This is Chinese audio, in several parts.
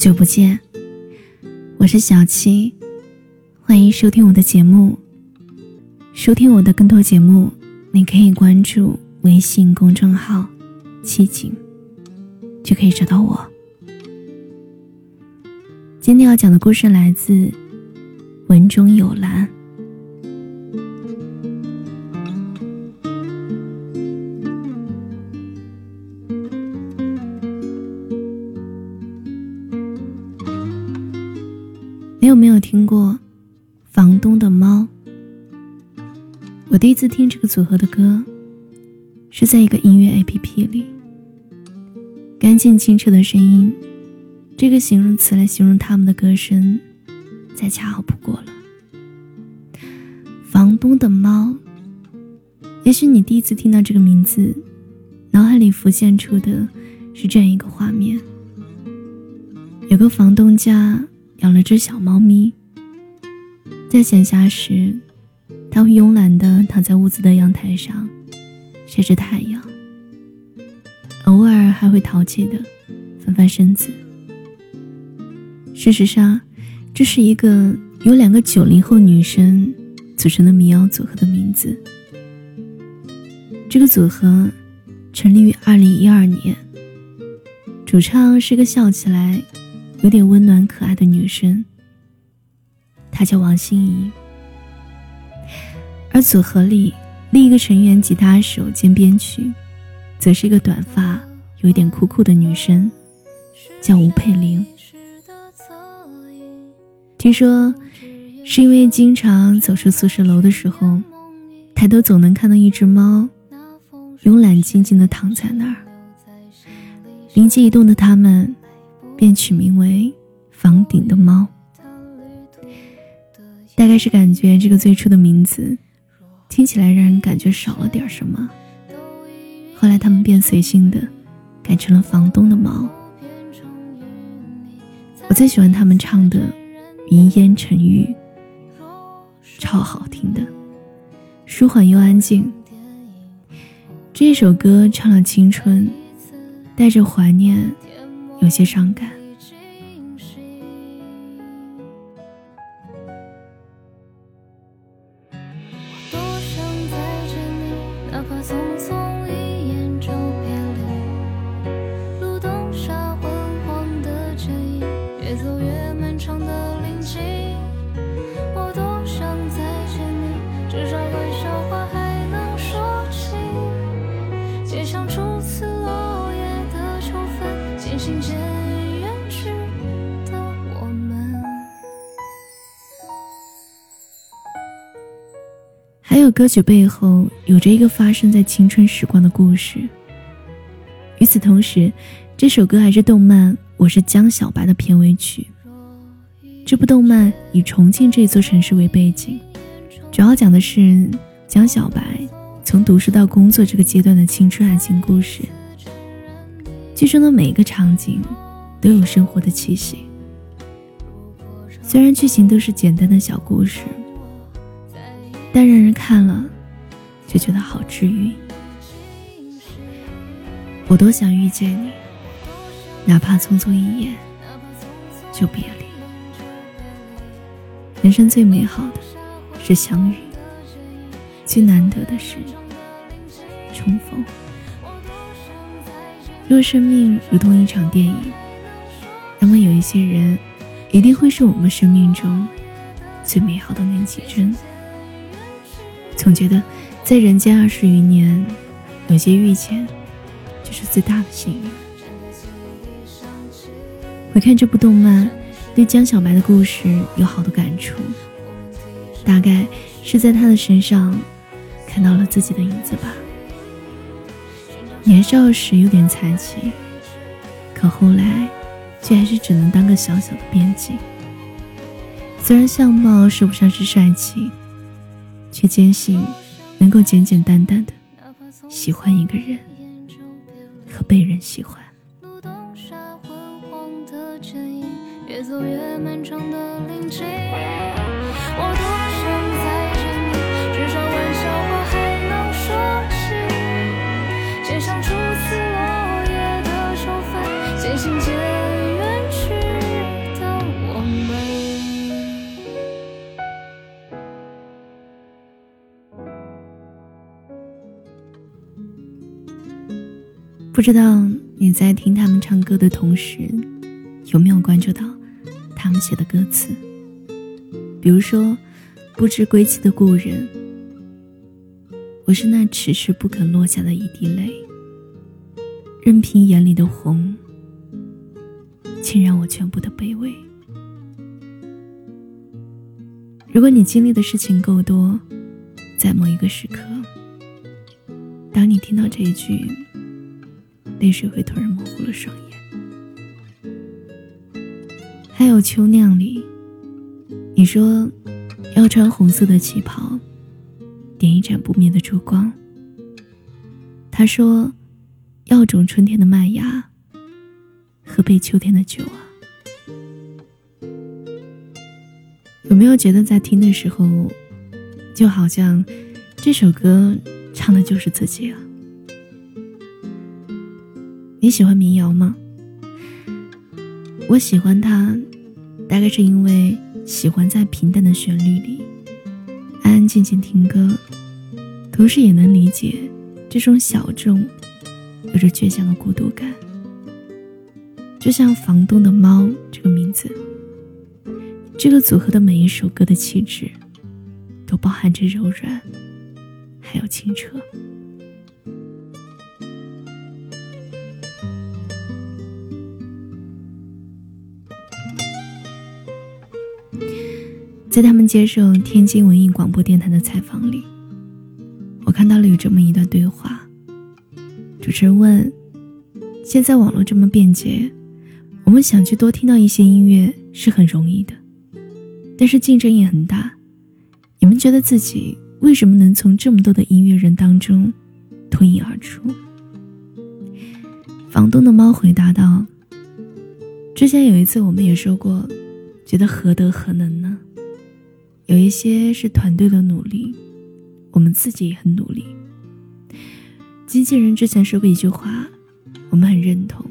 久不见，我是小七，欢迎收听我的节目。收听我的更多节目，你可以关注微信公众号“七景”，就可以找到我。今天要讲的故事来自文中有兰。有没有听过《房东的猫》？我第一次听这个组合的歌，是在一个音乐 APP 里。干净清澈的声音，这个形容词来形容他们的歌声，再恰好不过了。房东的猫，也许你第一次听到这个名字，脑海里浮现出的是这样一个画面：有个房东家。养了只小猫咪，在闲暇时，它会慵懒地躺在屋子的阳台上，晒着太阳。偶尔还会淘气地翻翻身子。事实上，这是一个由两个九零后女生组成的民谣组合的名字。这个组合成立于二零一二年，主唱是个笑起来。有点温暖可爱的女生，她叫王心怡。而组合里另一个成员吉他手兼编曲，则是一个短发、有一点酷酷的女生，叫吴佩玲。听说是因为经常走出宿舍楼的时候，抬头总能看到一只猫，慵懒静静地躺在那儿。灵机一动的他们。便取名为“房顶的猫”，大概是感觉这个最初的名字听起来让人感觉少了点什么。后来他们便随性的改成了“房东的猫”。我最喜欢他们唱的《云烟成雨》，超好听的，舒缓又安静。这首歌唱了青春，带着怀念。有些伤感。歌曲背后有着一个发生在青春时光的故事。与此同时，这首歌还是动漫《我是江小白》的片尾曲。这部动漫以重庆这座城市为背景，主要讲的是江小白从读书到工作这个阶段的青春爱情故事。剧中的每一个场景都有生活的气息，虽然剧情都是简单的小故事。但让人看了，就觉得好治愈。我多想遇见你，哪怕匆匆一眼就别离。人生最美好的是相遇，最难得的是重逢。若生命如同一场电影，那么有一些人，一定会是我们生命中最美好的那几帧。总觉得，在人间二十余年，有些遇见，就是最大的幸运。回看这部动漫，对江小白的故事有好多感触，大概是在他的身上看到了自己的影子吧。年少时有点才气，可后来却还是只能当个小小的编辑。虽然相貌说不上是帅气。却坚信，能够简简单单的喜欢一个人和被人喜欢。越走越漫长的林径，我不知道你在听他们唱歌的同时，有没有关注到他们写的歌词？比如说，不知归期的故人，我是那迟迟不肯落下的一滴泪，任凭眼里的红浸染我全部的卑微。如果你经历的事情够多，在某一个时刻，当你听到这一句，泪水会突然模糊了双眼。还有秋酿里，你说要穿红色的旗袍，点一盏不灭的烛光。他说要种春天的麦芽，喝杯秋天的酒啊。有没有觉得在听的时候，就好像这首歌唱的就是自己啊？你喜欢民谣吗？我喜欢它，大概是因为喜欢在平淡的旋律里安安静静听歌，同时也能理解这种小众、有着倔强的孤独感。就像房东的猫这个名字。这个组合的每一首歌的气质，都包含着柔软，还有清澈。在他们接受天津文艺广播电台的采访里，我看到了有这么一段对话。主持人问：“现在网络这么便捷，我们想去多听到一些音乐是很容易的。”但是竞争也很大，你们觉得自己为什么能从这么多的音乐人当中脱颖而出？房东的猫回答道：“之前有一次我们也说过，觉得何德何能呢？有一些是团队的努力，我们自己也很努力。经纪人之前说过一句话，我们很认同。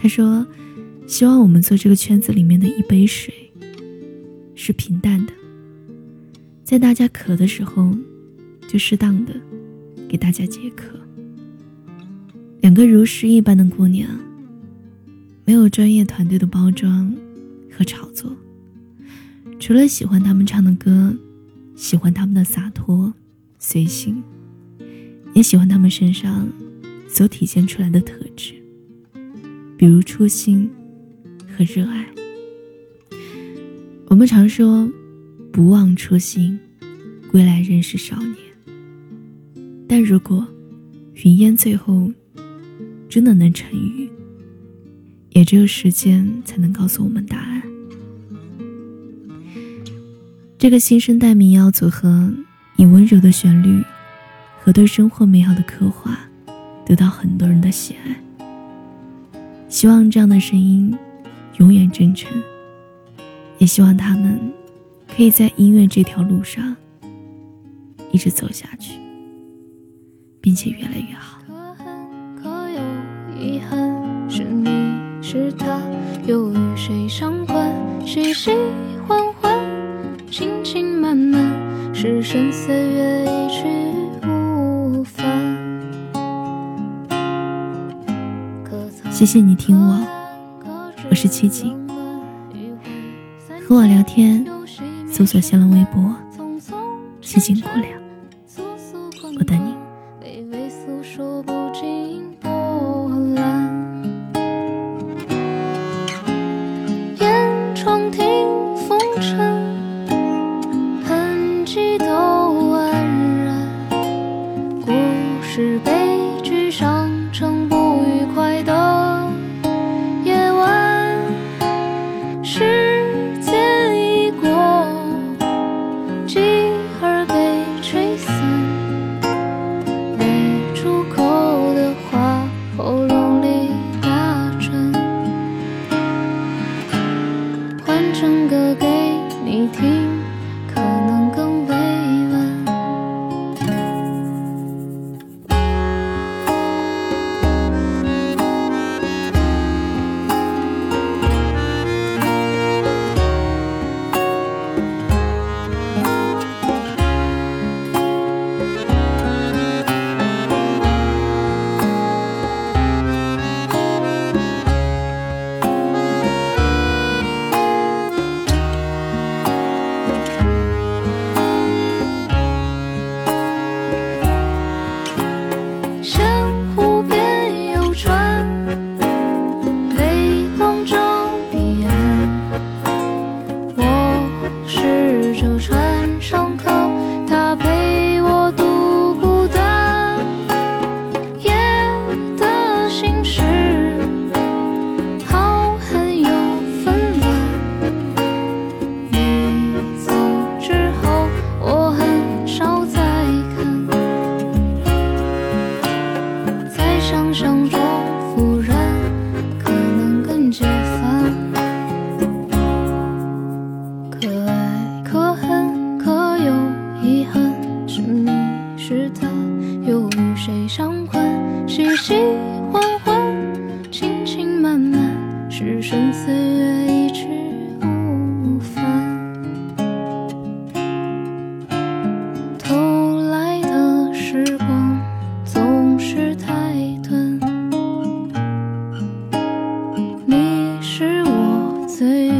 他说，希望我们做这个圈子里面的一杯水。”是平淡的，在大家渴的时候，就适当的给大家解渴。两个如诗一般的姑娘，没有专业团队的包装和炒作，除了喜欢他们唱的歌，喜欢他们的洒脱随性，也喜欢他们身上所体现出来的特质，比如初心和热爱。我们常说“不忘初心，归来仍是少年”。但如果云烟最后真的能成雨，也只有时间才能告诉我们答案。这个新生代民谣组合以温柔的旋律和对生活美好的刻画，得到很多人的喜爱。希望这样的声音永远真诚。也希望他们可以在音乐这条路上一直走下去，并且越来越好。可恨可有遗憾，是你是他，又与谁相关？喜喜欢欢，情情满满，是生岁月一去不返。谢谢你听我，我是七锦。和我聊天，搜索新浪微博“七锦姑娘”，我等你。可能更委又与谁相关熙熙缓缓轻轻慢慢置身岁月一去无返偷来的时光总是太短。你是我最